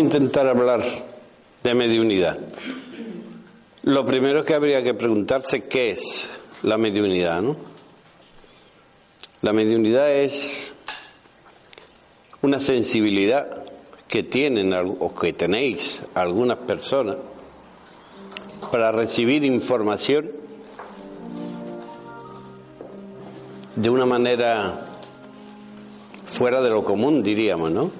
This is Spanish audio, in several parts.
a intentar hablar de mediunidad. Lo primero que habría que preguntarse qué es la mediunidad, ¿no? La mediunidad es una sensibilidad que tienen o que tenéis algunas personas para recibir información de una manera fuera de lo común, diríamos, ¿no?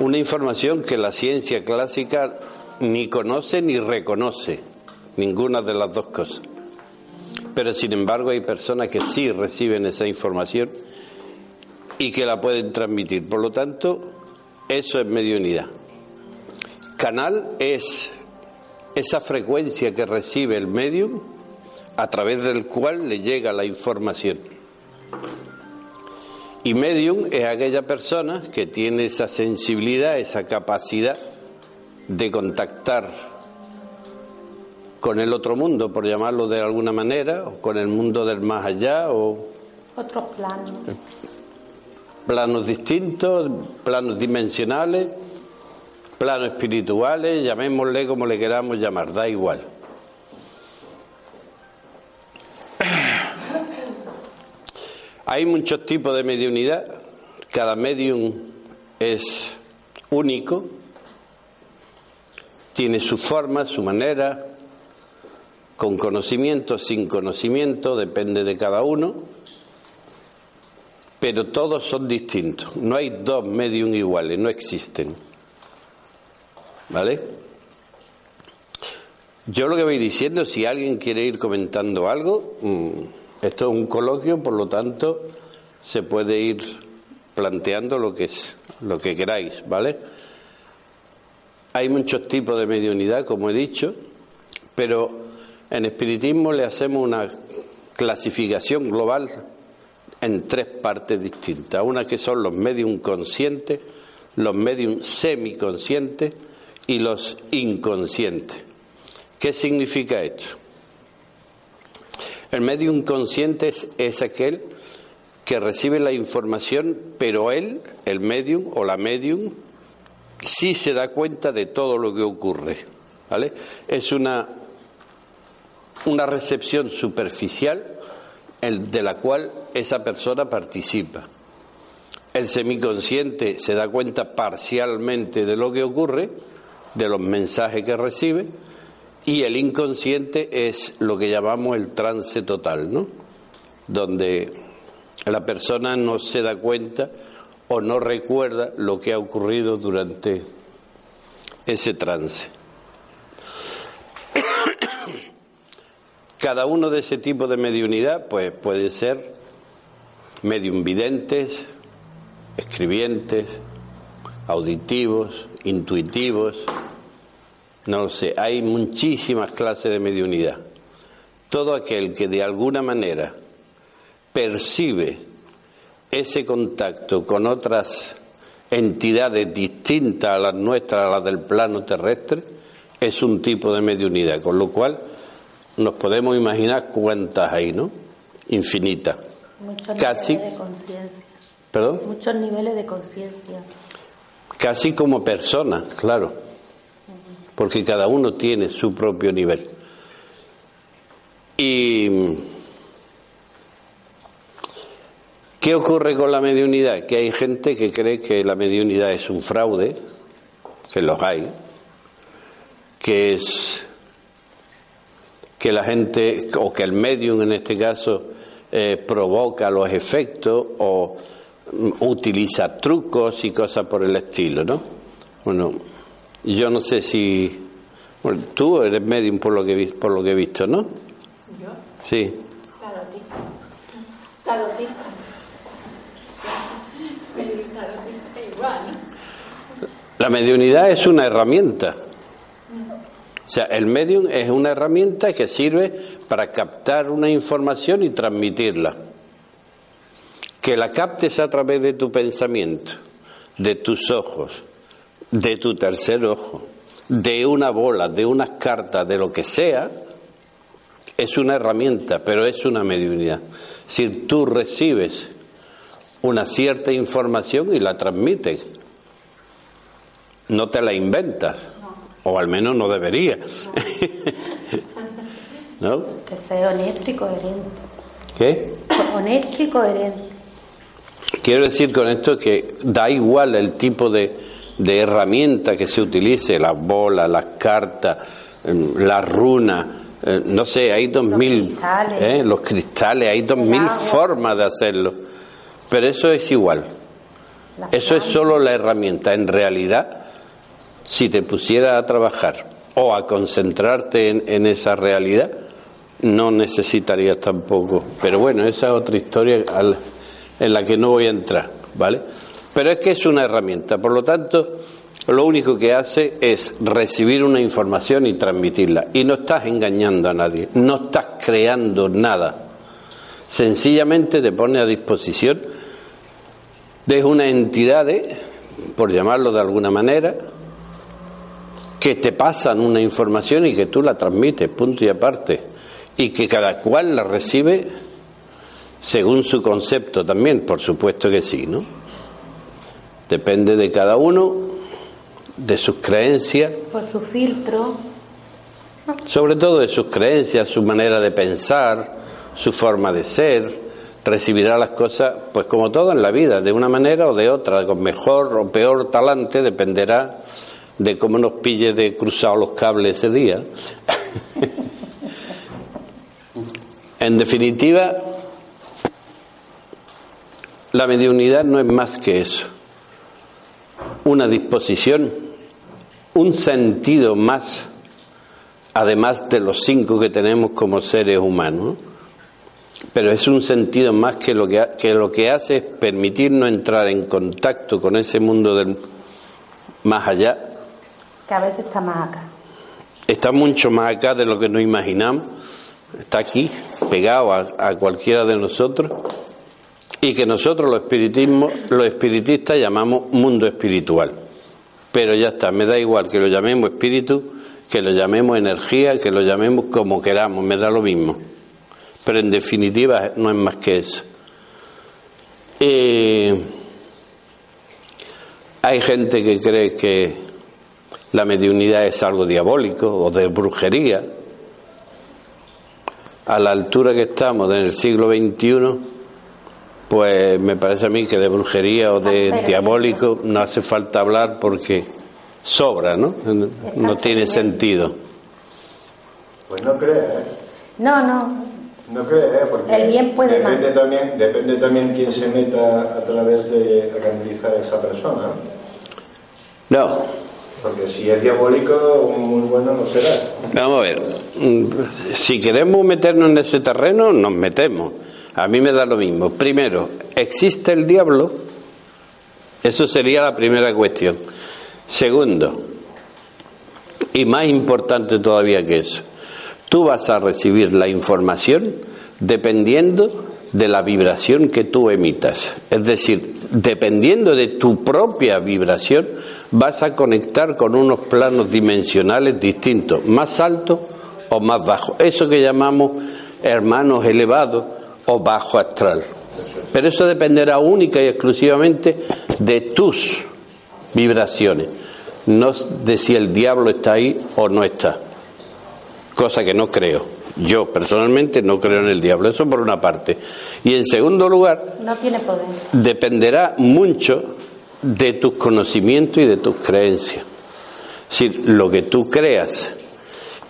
Una información que la ciencia clásica ni conoce ni reconoce, ninguna de las dos cosas. Pero sin embargo hay personas que sí reciben esa información y que la pueden transmitir. Por lo tanto, eso es mediunidad. Canal es esa frecuencia que recibe el medium a través del cual le llega la información. Y medium es aquella persona que tiene esa sensibilidad, esa capacidad de contactar con el otro mundo, por llamarlo de alguna manera, o con el mundo del más allá, o otros planos. Planos distintos, planos dimensionales, planos espirituales, llamémosle como le queramos llamar, da igual. Hay muchos tipos de mediunidad, cada medium es único, tiene su forma, su manera, con conocimiento, sin conocimiento, depende de cada uno, pero todos son distintos. No hay dos medium iguales, no existen. ¿Vale? Yo lo que voy diciendo, si alguien quiere ir comentando algo, mm, esto es un coloquio, por lo tanto, se puede ir planteando lo que, es, lo que queráis, ¿vale? Hay muchos tipos de mediunidad, como he dicho, pero en espiritismo le hacemos una clasificación global en tres partes distintas. Una que son los medium conscientes, los medium semiconscientes y los inconscientes. ¿Qué significa esto? El medium consciente es, aquel que recibe la información, pero él, el medium o la medium, sí se da cuenta de todo lo que ocurre. ¿vale? Es una, una recepción superficial de la cual esa persona participa. El semiconsciente se da cuenta parcialmente de lo que ocurre, de los mensajes que recibe, y el inconsciente es lo que llamamos el trance total, ¿no? Donde la persona no se da cuenta o no recuerda lo que ha ocurrido durante ese trance. Cada uno de ese tipo de mediunidad pues puede ser medium videntes, escribientes, auditivos, intuitivos, no lo sé, hay muchísimas clases de mediunidad. Todo aquel que de alguna manera percibe ese contacto con otras entidades distintas a las nuestras, a las del plano terrestre, es un tipo de mediunidad, con lo cual nos podemos imaginar cuántas hay, ¿no? Infinitas. Muchos Casi, niveles de conciencia. ¿Perdón? Muchos niveles de conciencia. Casi como personas, claro, porque cada uno tiene su propio nivel. Y ¿Qué ocurre con la mediunidad? Que hay gente que cree que la mediunidad es un fraude, que los hay, que es que la gente, o que el medium en este caso, eh, provoca los efectos o mm, utiliza trucos y cosas por el estilo, ¿no? Bueno, yo no sé si. Bueno, tú eres medium por lo que, por lo que he visto, ¿no? ¿Yo? Sí. La mediunidad es una herramienta. O sea, el medium es una herramienta que sirve para captar una información y transmitirla. Que la captes a través de tu pensamiento, de tus ojos, de tu tercer ojo, de una bola, de unas cartas, de lo que sea, es una herramienta, pero es una mediunidad. Si tú recibes una cierta información y la transmites, No te la inventas. O al menos no debería. ¿No? Que sea honesto y coherente. ¿Qué? Honesto y coherente. Quiero decir con esto que da igual el tipo de, de herramienta que se utilice, las bolas, las cartas, em, la runa, eh, no sé, hay dos Los mil, cristales. ¿eh? los cristales, hay dos mil agua. formas de hacerlo, pero eso es igual, Las eso es solo la herramienta. En realidad, si te pusieras a trabajar o a concentrarte en, en esa realidad, no necesitarías tampoco. Pero bueno, esa es otra historia en la que no voy a entrar, ¿vale? Pero es que es una herramienta, por lo tanto, lo único que hace es recibir una información y transmitirla. Y no estás engañando a nadie, no estás creando nada. Sencillamente te pone a disposición de una entidad, por llamarlo de alguna manera, que te pasan una información y que tú la transmites, punto y aparte, y que cada cual la recibe según su concepto también, por supuesto que sí, ¿no? Depende de cada uno, de sus creencias, Por su filtro. sobre todo de sus creencias, su manera de pensar, su forma de ser, recibirá las cosas, pues como todo en la vida, de una manera o de otra, con mejor o peor talante, dependerá de cómo nos pille de cruzado los cables ese día. en definitiva, la mediunidad no es más que eso, una disposición, un sentido más además de los cinco que tenemos como seres humanos. Pero es un sentido más que lo que, que lo que hace es permitirnos entrar en contacto con ese mundo del más allá. Que a veces está más acá. Está mucho más acá de lo que nos imaginamos. Está aquí, pegado a, a cualquiera de nosotros. Y que nosotros los, espiritismos, los espiritistas llamamos mundo espiritual. Pero ya está, me da igual que lo llamemos espíritu, que lo llamemos energía, que lo llamemos como queramos, me da lo mismo. Pero en definitiva no es más que eso. Eh, hay gente que cree que la mediunidad es algo diabólico o de brujería. A la altura que estamos en el siglo XXI, pues me parece a mí que de brujería o de Pero- diabólico no hace falta hablar porque sobra, ¿no? No tiene sentido. Pues no cree, ¿eh? No, no. No cree, ¿eh? Porque El bien puede depende también, depende también quién se meta a través de canalizar a esa persona. No, Porque si es diabólico, muy bueno no será. Vamos a ver, mm, si queremos meternos en ese terreno, nos metemos. A mí me da lo mismo. Primero, ¿existe el diablo? Eso sería la primera cuestión. Segundo, y más importante todavía que eso, tú vas a recibir la información dependiendo de la vibración que tú emitas. Es decir, dependiendo de tu propia vibración, vas a conectar con unos planos dimensionales distintos, más altos o más bajos. Eso que llamamos hermanos elevados o bajo astral. Pero eso dependerá única y exclusivamente de tus vibraciones, no de si el diablo está ahí o no está. Cosa que no creo. Yo personalmente no creo en el diablo, eso por una parte. Y en segundo lugar, No tiene poder. dependerá mucho de tus conocimientos y de tus creencias. Es decir, lo que tú creas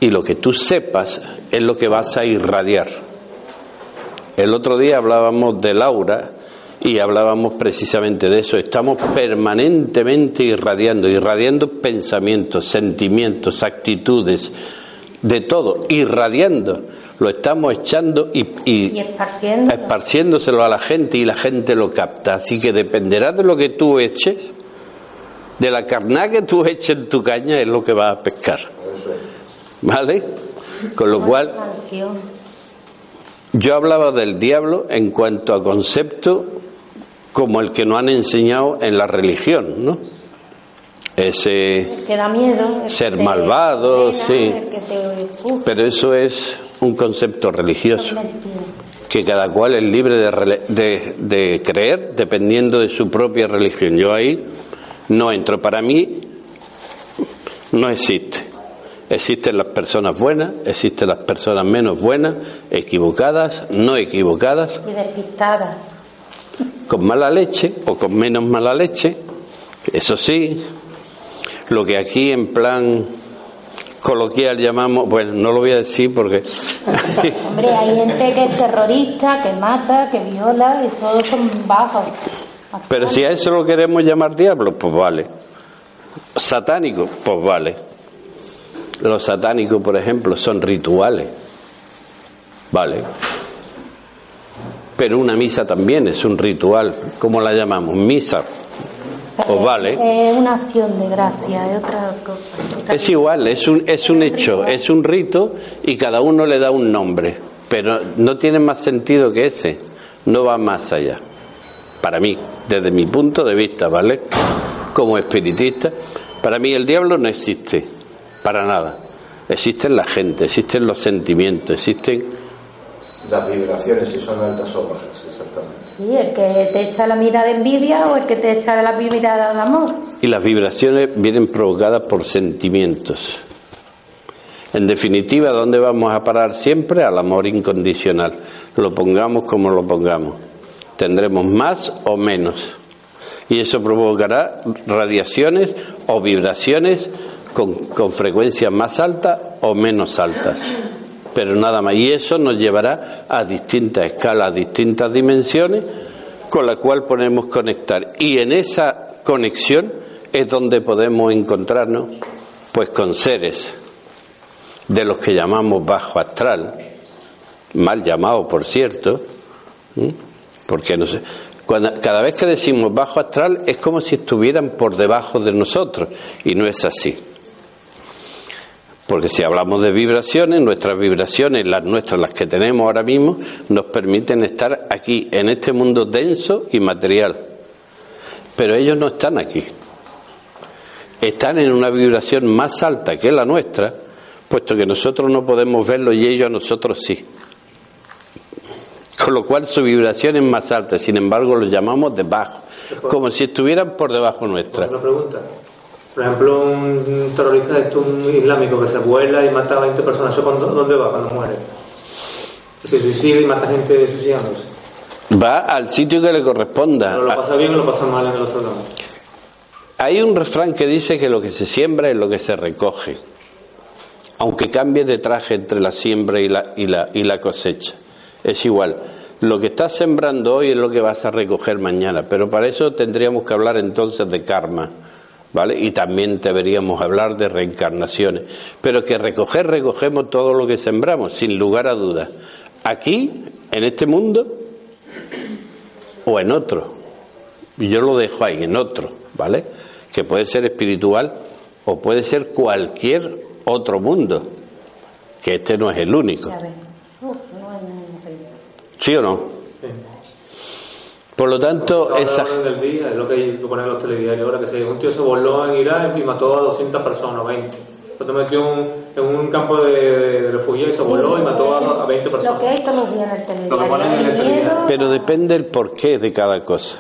y lo que tú sepas es lo que vas a irradiar. El otro día hablábamos del aura y hablábamos precisamente de eso. Estamos permanentemente irradiando, irradiando pensamientos, sentimientos, actitudes, de todo, irradiando. Lo estamos echando y, y Y esparciendo. esparciéndoselo a la gente y la gente lo capta. Así que dependerá de lo que tú eches, de la carná que tú eches en tu caña es lo que vas a pescar. ¿Vale? Con lo cual. Yo hablaba del diablo en cuanto a concepto como el que nos han enseñado en la religión, ¿no? Ese, El que da miedo. el Ser que te malvado, sí. El que te uf, pero eso es un concepto religioso. que cada cual es libre de, de- de creer dependiendo de su propia religión. Yo ahí no entro. Para mí, No existe. Existen las personas buenas, existen las personas menos buenas, equivocadas, no equivocadas. Y despistadas. Con mala leche o con menos mala leche. Eso sí, lo que aquí en plan coloquial llamamos, bueno, no lo voy a decir porque... Hombre, hay gente que es terrorista, que mata, que viola, y todos son bajos. Pero si a eso lo queremos llamar diablo, pues vale. Satánico, pues vale. Los satánicos, por ejemplo, son rituales. Vale. Pero una misa también es un ritual. ¿Cómo la llamamos? Misa. Pues vale. Es una acción de gracia, es otra cosa. Es igual, es un, es un hecho, es un rito y cada uno le da un nombre. Pero no tiene más sentido que ese. No va más allá. Para mí, desde mi punto de vista, ¿vale? Como espiritista, para mí el diablo no existe para nada. Existen la gente, existen los sentimientos, existen... Las vibraciones, si son altas o bajas, exactamente. Sí, el que te echa la mirada de envidia o el que te echa la mirada de amor. Y las vibraciones vienen provocadas por sentimientos. En definitiva, ¿dónde vamos a parar siempre? Al amor incondicional. Lo pongamos como lo pongamos. Tendremos más o menos. Y eso provocará radiaciones o vibraciones con, con frecuencias más altas o menos altas. Pero nada más. Y eso nos llevará a distintas escalas, a distintas dimensiones, con la cual podemos conectar. Y en esa conexión es donde podemos encontrarnos pues con seres de los que llamamos bajo astral, mal llamado por cierto, porque no sé, cuando, cada vez que decimos bajo astral es como si estuvieran por debajo de nosotros y no es así. Porque si hablamos de vibraciones, nuestras vibraciones, las nuestras, las que tenemos ahora mismo, nos permiten estar aquí, en este mundo denso y material. Pero ellos no están aquí. Están en una vibración más alta que la nuestra, puesto que nosotros no podemos verlo y ellos a nosotros sí. Con lo cual su vibración es más alta, sin embargo los llamamos de bajo, como si estuvieran por debajo nuestra. Una pregunta. Por ejemplo, un terrorista esto, un islámico que se vuela y mata a 20 personas, ¿eso dónde va cuando muere? Se suicida y mata gente suicidándose. Va al sitio que le corresponda. Pero lo pasa bien o lo pasa mal en el otro lado. Hay un refrán que dice que lo que se siembra es lo que se recoge, aunque cambie de traje entre la siembra y la, y la, y la cosecha. Es igual. Lo que estás sembrando hoy es lo que vas a recoger mañana, pero para eso tendríamos que hablar entonces de karma ¿vale? Y también deberíamos hablar de reencarnaciones. Pero que recoger, recogemos todo lo que sembramos, sin lugar a dudas. Aquí, en este mundo, o en otro. Y yo lo dejo ahí, en otro, ¿vale? Que puede ser espiritual o puede ser cualquier otro mundo, que este no es el único. ¿Sí o no? Por lo tanto, esa... del día, es lo que hay que poner en los telediarios ahora, que se, un tío se voló en Irak y mató a 200 personas, 20. Cuando metió en un campo de, de, refugiados y se voló y mató a, 20 personas. Lo que hay todos los días en el telediario. Pero depende el porqué de cada cosa.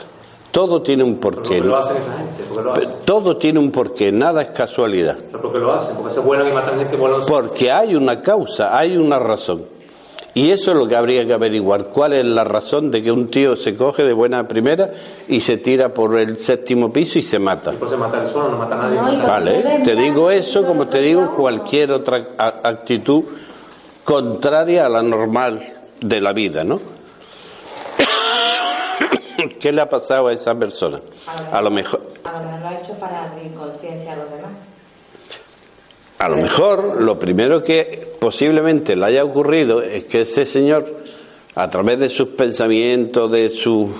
Todo tiene un porqué. ¿Por qué lo hacen esa gente? ¿Por qué lo hacen? Todo tiene un porqué, nada es casualidad. ¿Pero por qué lo hacen? Porque se vuelan y matan gente Porque hay una causa, hay una razón. Y eso es lo que habría que averiguar. ¿Cuál es la razón de que un tío se coge de buena primera y se tira por el séptimo piso y se mata? Pues se mata el solo, no mata a nadie. vale, te digo eso como te digo cualquier otra actitud contraria a la normal de la vida, ¿no? ¿Qué le ha pasado a esa persona? A lo mejor. Ahora lo ha hecho para abrir conciencia a los demás. A lo mejor lo primero que posiblemente le haya ocurrido es que ese señor, a través de sus pensamientos, de su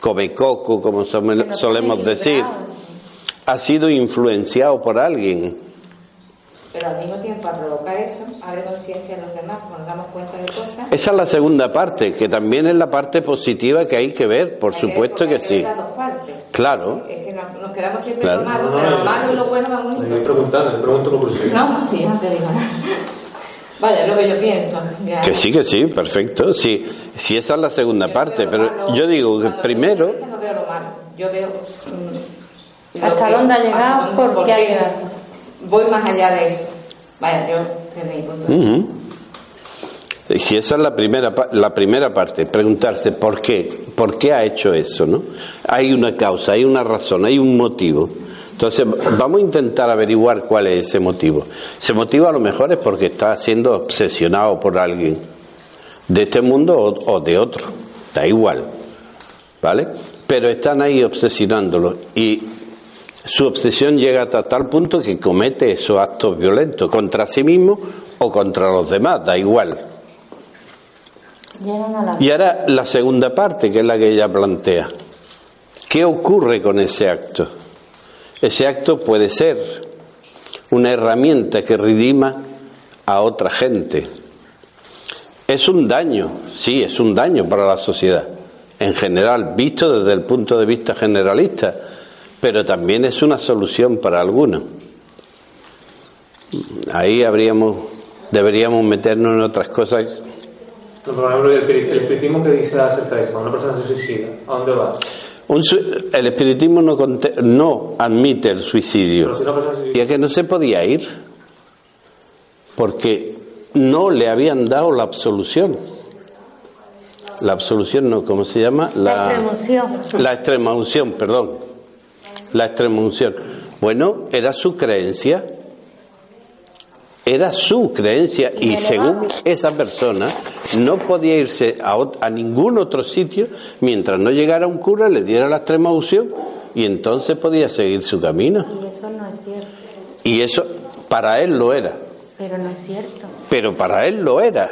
cobecoco, como solemos decir, ha sido influenciado por alguien. Pero al mismo tiempo, a provocar eso, abre conciencia en los demás, cuando nos damos cuenta de cosas. Esa es la segunda parte, que también es la parte positiva que hay que ver, por supuesto que, sí. Claro. Es que nos, quedamos siempre claro. malo, pero lo malo y lo bueno van unidos. Me preguntando, me pregunto por usted. No, sí, no te digo nada. Vaya, lo que yo pienso. Que sí, que sí, perfecto. Sí, sí esa es la segunda parte, pero yo digo que primero. Yo no veo lo malo, yo veo. Mm, ¿Hasta dónde ha llegado? ¿Por, qué ha llegado? voy más allá de eso. Vaya, yo desde mi punto de vista. Si esa es la primera, la primera parte, preguntarse por qué, por qué ha hecho eso, ¿no? Hay una causa, hay una razón, hay un motivo. Entonces, vamos a intentar averiguar cuál es ese motivo. Ese motivo a lo mejor es porque está siendo obsesionado por alguien de este mundo o, o de otro, da igual, ¿vale? Pero están ahí obsesionándolo y su obsesión llega hasta tal punto que comete esos actos violentos contra sí mismo o contra los demás, da igual. Y ahora la segunda parte, que es la que ella plantea. ¿Qué ocurre con ese acto? Ese acto puede ser una herramienta que redima a otra gente. Es un daño, sí, es un daño para la sociedad, en general, visto desde el punto de vista generalista, pero también es una solución para algunos. Ahí habríamos, deberíamos meternos en otras cosas Por ejemplo, el, espiri- el espiritismo que dice acerca de eso, cuando una persona se suicida, ¿a dónde va? Un su- el espiritismo no, conte- no admite el suicidio. Pero si una persona se suicida, Y es que no se podía ir porque no le habían dado la absolución. La absolución no, ¿cómo se llama? La extremunción. La extremaunción, perdón. La extremaunción. Bueno, era su creencia. Era su creencia y según esa persona no podía irse a, a ningún otro sitio mientras no llegara un cura, le diera la extrema unción y entonces podía seguir su camino. Y eso no es cierto. Y eso para él lo era, Pero no es cierto. pero para él lo era.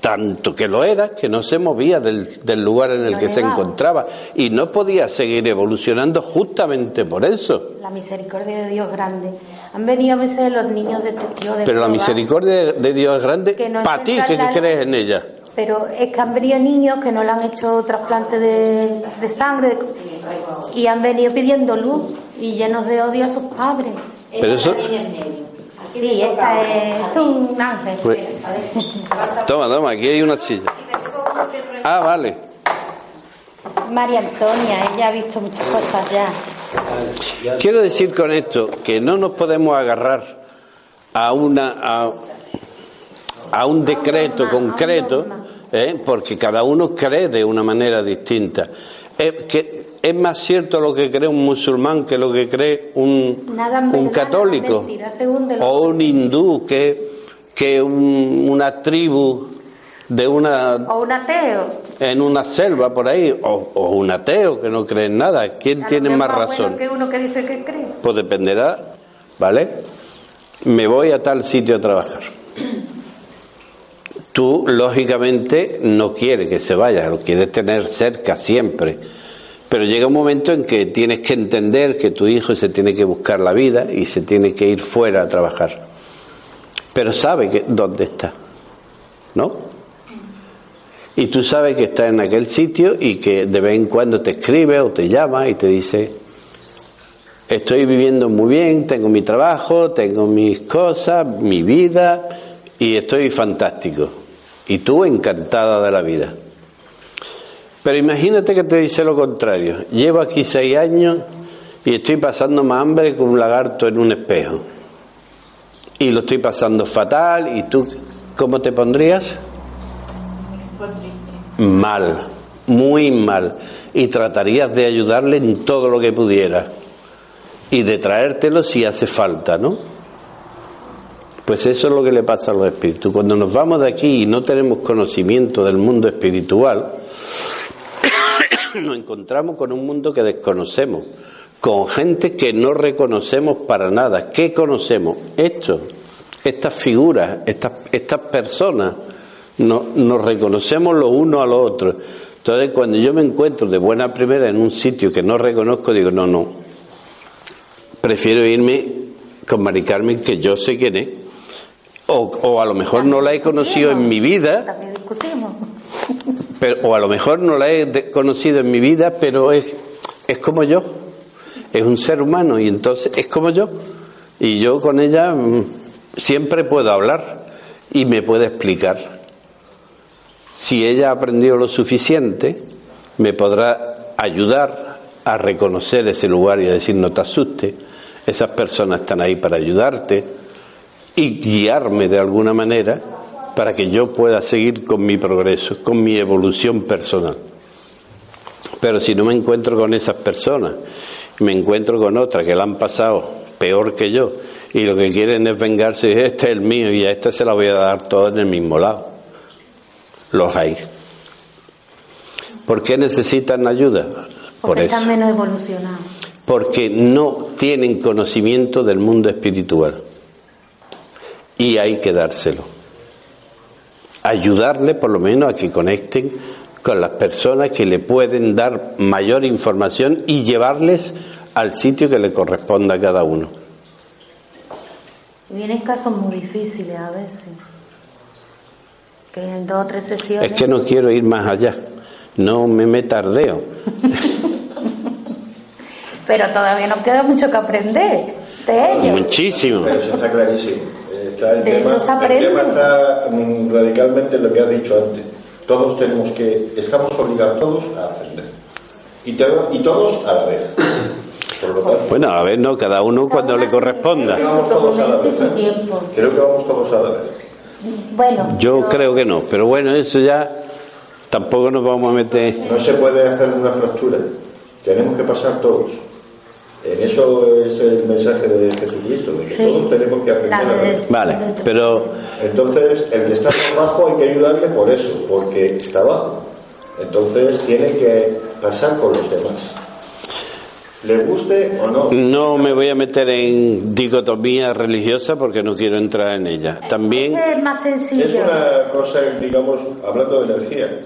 Tanto que lo era que no se movía del, del lugar en el que se encontraba y no podía seguir evolucionando justamente por eso. La misericordia de Dios grande. Han venido a veces los niños de Tokio de Pero la misericordia de Dios es grande Que no para ti que, crees en ella. Pero es que han venido niños que no le han hecho trasplante de, de sangre de- y han venido pidiendo luz y llenos de odio a sus padres. Pero eso, Sí, esta es, es un ángel. Pues- toma, toma, aquí hay una silla. Ah, vale. María Antonia, ella ha visto muchas cosas ya. Quiero decir con esto que no nos podemos agarrar a una a, a un decreto concreto. ¿eh? porque cada uno cree de una manera distinta. Es, que es más cierto lo que cree un musulmán que lo que cree un, Nada un verdad, católico mentira, o un hindú que, que un- una tribu de una O un ateo. En una selva por ahí o, o un ateo que no cree en nada. ¿Quién tiene más bueno razón? que uno que dice que cree. Pues dependerá, ¿vale? Me voy a tal sitio a trabajar. Tú, lógicamente, no quieres que se vaya, lo quieres tener cerca siempre. Pero llega un momento en que tienes que entender que tu hijo se tiene que buscar la vida y se tiene que ir fuera a trabajar. Pero sabe que, dónde está, ¿no? Y tú sabes que está en aquel sitio y que de vez en cuando te escribe o te llama y te dice, Estoy viviendo muy bien, tengo mi trabajo, tengo mis cosas, mi vida y estoy fantástico. Y tú encantada de la vida. Pero imagínate que te dice lo contrario. Llevo aquí seis años y estoy pasando más hambre que un lagarto en un espejo. Y lo estoy pasando fatal y tú, ¿cómo te pondrías? Mal, muy mal. Y tratarías de ayudarle en todo lo que pudieras y de traértelo si hace falta, ¿no? Pues eso es lo que le pasa a los espíritus. Cuando nos vamos de aquí y no tenemos conocimiento del mundo espiritual, nos encontramos con un mundo que desconocemos, con gente que no reconocemos para nada. ¿Qué conocemos? Esto, estas figuras, estas, estas personas, no- nos reconocemos los unos a los otros. Entonces, cuando yo me encuentro de buena primera en un sitio que no reconozco, digo, no, no, prefiero irme con Mari Carmen, que yo sé quién es, o, o a lo mejor no la he conocido en mi vida, También discutimos. pero, o a lo mejor no la he conocido en mi vida, pero es, es como yo, es un ser humano y entonces es como yo. Y yo con ella mm, siempre puedo hablar y me puede explicar. Si ella ha aprendido lo suficiente, me podrá ayudar a reconocer ese lugar y a decir no te asustes, Esas personas están ahí para ayudarte y guiarme de alguna manera para que yo pueda seguir con mi progreso, con mi evolución personal. Pero si no me encuentro con esas personas, me encuentro con otras que la han pasado peor que yo y lo que quieren es vengarse, y este es el mío y a este se la voy a dar todo en el mismo lado. Los hay. ¿Por qué necesitan ayuda? Por Porque eso. están menos evolucionados. Porque no tienen conocimiento del mundo espiritual. Y hay que dárselo. Ayudarle por lo menos a que conecten con las personas que le pueden dar mayor información y llevarles al sitio que le corresponda a cada uno. Vienen casos muy difíciles a veces. Que en dos o tres sesiones. Es que no quiero ir más allá. No me me tardeo. Pero todavía nos queda mucho que aprender de ellos. Muchísimo. Pero eso está clarísimo. Está el, De tema, eso se aprende. el tema está mm, radicalmente en lo que has dicho antes. Todos tenemos que, estamos obligados todos a ascender. Y, te- y todos a la vez. Por lo tanto, Bueno, a ver, no, cada uno cuando le corresponda. creo que vamos todos a la vez. ¿eh? Creo que vamos todos a la vez. Bueno, Yo pero- creo que no, pero bueno, eso ya tampoco nos vamos a meter. No se puede hacer una fractura. Tenemos que pasar todos. En eso es el mensaje de Jesucristo, de que Sí. todos tenemos que ascender La a la vez. vez. Vale, pero Entonces, el que está más bajo hay que ayudarle por eso, porque está abajo. Entonces, tiene que pasar con los demás. Le guste o no. no me voy a meter en dicotomía religiosa porque no quiero entrar en ella. También, es más sencillo. Es una cosa, digamos, hablando de energía,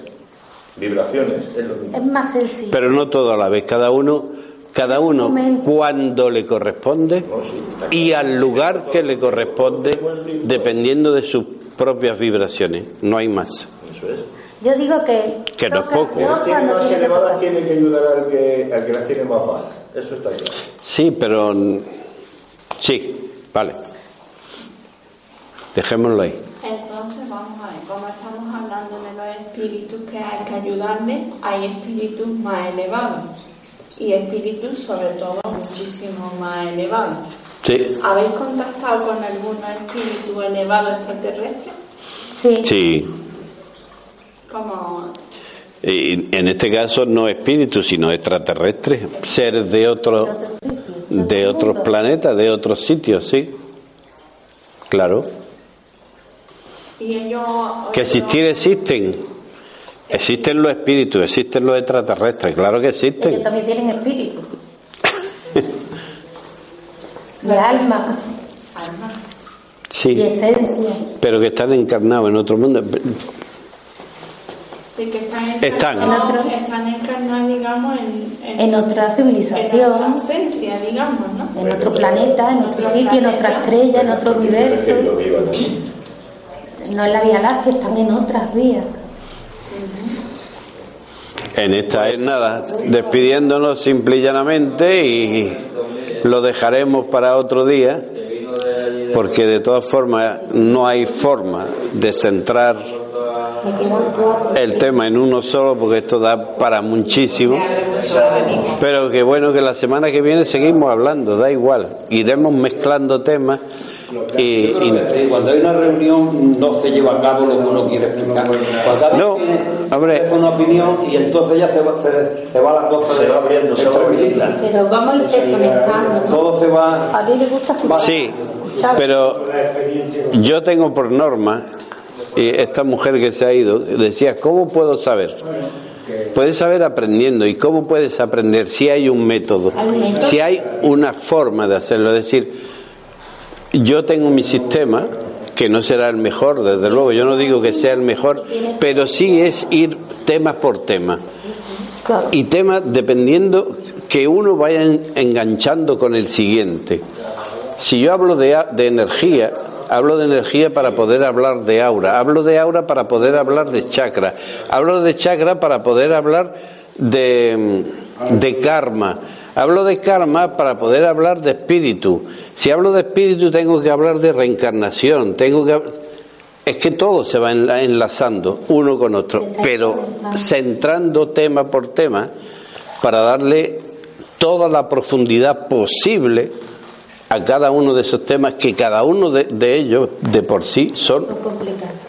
vibraciones, es lo mismo. Es más sencillo. pero no todo a la vez, cada uno, cada uno cuando le corresponde y al lugar que le corresponde, dependiendo de sus propias vibraciones. No hay más. Eso es. Yo digo que. Que no es poco. Las tiene más elevadas tocar. tiene que ayudar al que, al que las tiene más bajas. Eso está claro. Sí, pero sí, vale. Dejémoslo ahí. Entonces, vamos a ver, como estamos hablando de los espíritus que hay que ayudarles, hay espíritus más elevados y espíritus, sobre todo, muchísimo más elevados. Sí, ¿Habéis contactado con algunos espíritus elevados extraterrestres? Sí. sí. Como en este caso no espíritus, sino extraterrestres, seres de otro, de otros de otro otros planetas, de otros sitios, sí. Claro. ellos Que existir existen. Existen los espíritus, existen los extraterrestres, claro que Ellos existen. también tienen espíritu. alma y Sí, esencia. pero que están encarnados en otro mundo. Sí, que están Están. encarnados, En otro- están encarnados, digamos, en, En otra en civilización, otra esencia, digamos, ¿no? en otro planeta, en otro sitio, en otra estrella, en otro universo. ahí. No en la Vía Láctea, están en otras vías. En esta es nada, despidiéndonos simple y llanamente y lo dejaremos para otro día, porque de todas formas no hay forma de centrar el tema en uno solo, porque esto da para muchísimo. Pero que bueno que la semana que viene seguimos hablando, da igual, iremos mezclando temas y, y- cuando hay una reunión no se lleva a cabo lo que uno quiere explicar. No, hombre. una opinión y entonces ya se va, se, se va la cosa Se de va abriendo, se va. Pero vamos interconectando, ¿no? Todo se va. A mí me gusta escuchar. Sí, pero yo tengo por norma, esta mujer que se ha ido decía, ¿cómo puedo saber? Puedes saber aprendiendo. ¿Y cómo puedes aprender si hay un método? Si hay una forma de hacerlo. Es decir, yo tengo mi sistema, que no será el mejor, desde luego, yo no digo que sea el mejor, pero sí es ir tema por tema. Y temas dependiendo que uno vaya en- enganchando con el siguiente. Si yo hablo de, de energía, hablo de energía para poder hablar de aura, hablo de aura para poder hablar de chakra, hablo de chakra para poder hablar de, karma, hablo de karma para poder hablar de espíritu. Si hablo de espíritu tengo que hablar de reencarnación, tengo que es que todo se va enla- enlazando uno con otro, pero centrando tema por tema para darle toda la profundidad posible a cada uno de esos temas que cada uno de, de ellos de por sí son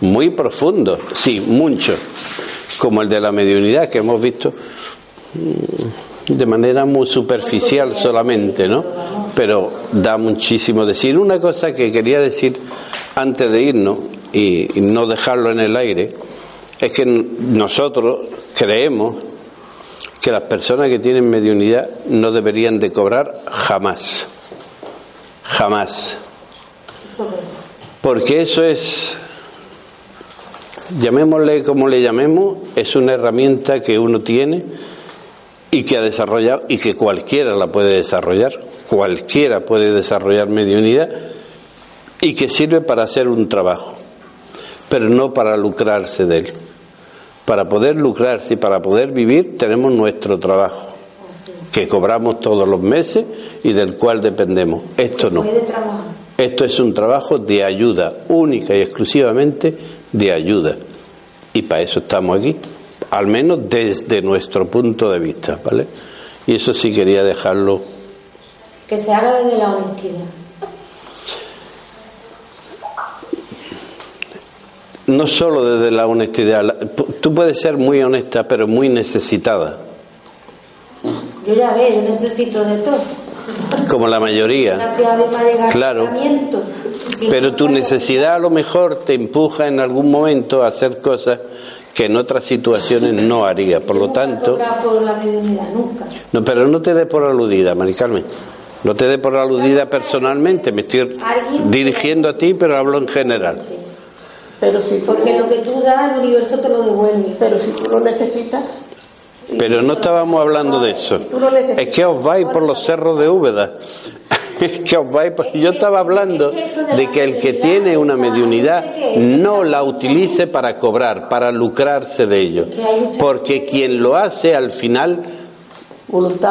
Muy profundos, sí, mucho, como el de la mediunidad que hemos visto mm, de manera muy superficial solamente, ¿no? Pero da muchísimo decir. Una cosa que quería decir antes de irnos y, y no dejarlo en el aire es que nosotros creemos que las personas que tienen mediunidad no deberían de cobrar jamás, jamás. Porque eso es, llamémosle como le llamemos, es una herramienta que uno tiene y que ha desarrollado y que cualquiera la puede desarrollar, cualquiera puede desarrollar mediunidad y que sirve para hacer un trabajo, pero no para lucrarse de él. Para poder lucrarse y para poder vivir tenemos nuestro trabajo, que cobramos todos los meses y del cual dependemos. Esto no. Esto es un trabajo de ayuda, única y exclusivamente de ayuda. Y para eso estamos aquí, al menos desde nuestro punto de vista, ¿vale? Y eso sí quería dejarlo. Que se haga desde la honestidad. No solo desde la honestidad, tú puedes ser muy honesta, pero muy necesitada, Yo ya veo, yo necesito de todo. como la mayoría. Gracias a Dios me ha llegado Claro. Pero no, tu necesidad a lo mejor te empuja en algún momento a hacer cosas que en otras situaciones no haría. Por lo Nunca tanto, por la mediunidad, nunca. No, pero no te dé por aludida, Mari Carmen. No te dé por aludida personalmente. Me estoy dirigiendo a ti, pero hablo en general. Pero si tú, Porque lo que tú das, el universo te lo devuelve. pero si tú lo necesitas, Pero no estábamos hablando de eso. Es que os vais por los cerros de Úbeda. Es que os vais por... Yo estaba hablando de que el que tiene una mediunidad no la utilice para cobrar, para lucrarse de ello. Porque quien lo hace al final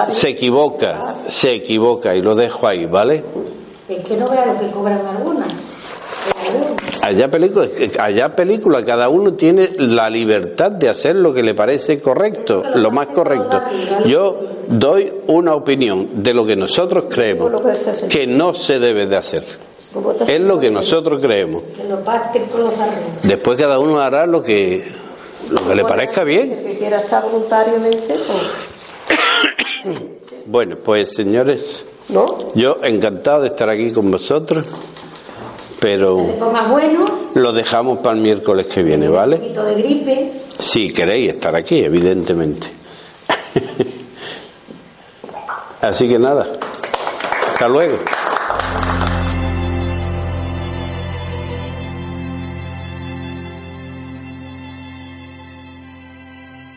se equivoca, se equivoca y lo dejo ahí, ¿vale? Es que no vea lo que cobran algunas. Allá película, allá película, cada uno tiene la libertad de hacer lo que le parece correcto, lo más correcto. Yo doy una opinión de lo que nosotros creemos que no se debe de hacer. Es lo que nosotros creemos. Después cada uno hará lo que lo que le parezca bien. Pues, Bueno, pues señores, yo encantado de estar aquí con vosotros, pero bueno, lo dejamos para el miércoles que viene, un ¿vale? poquito de gripe. Si queréis estar aquí, evidentemente. Así que nada. Hasta luego.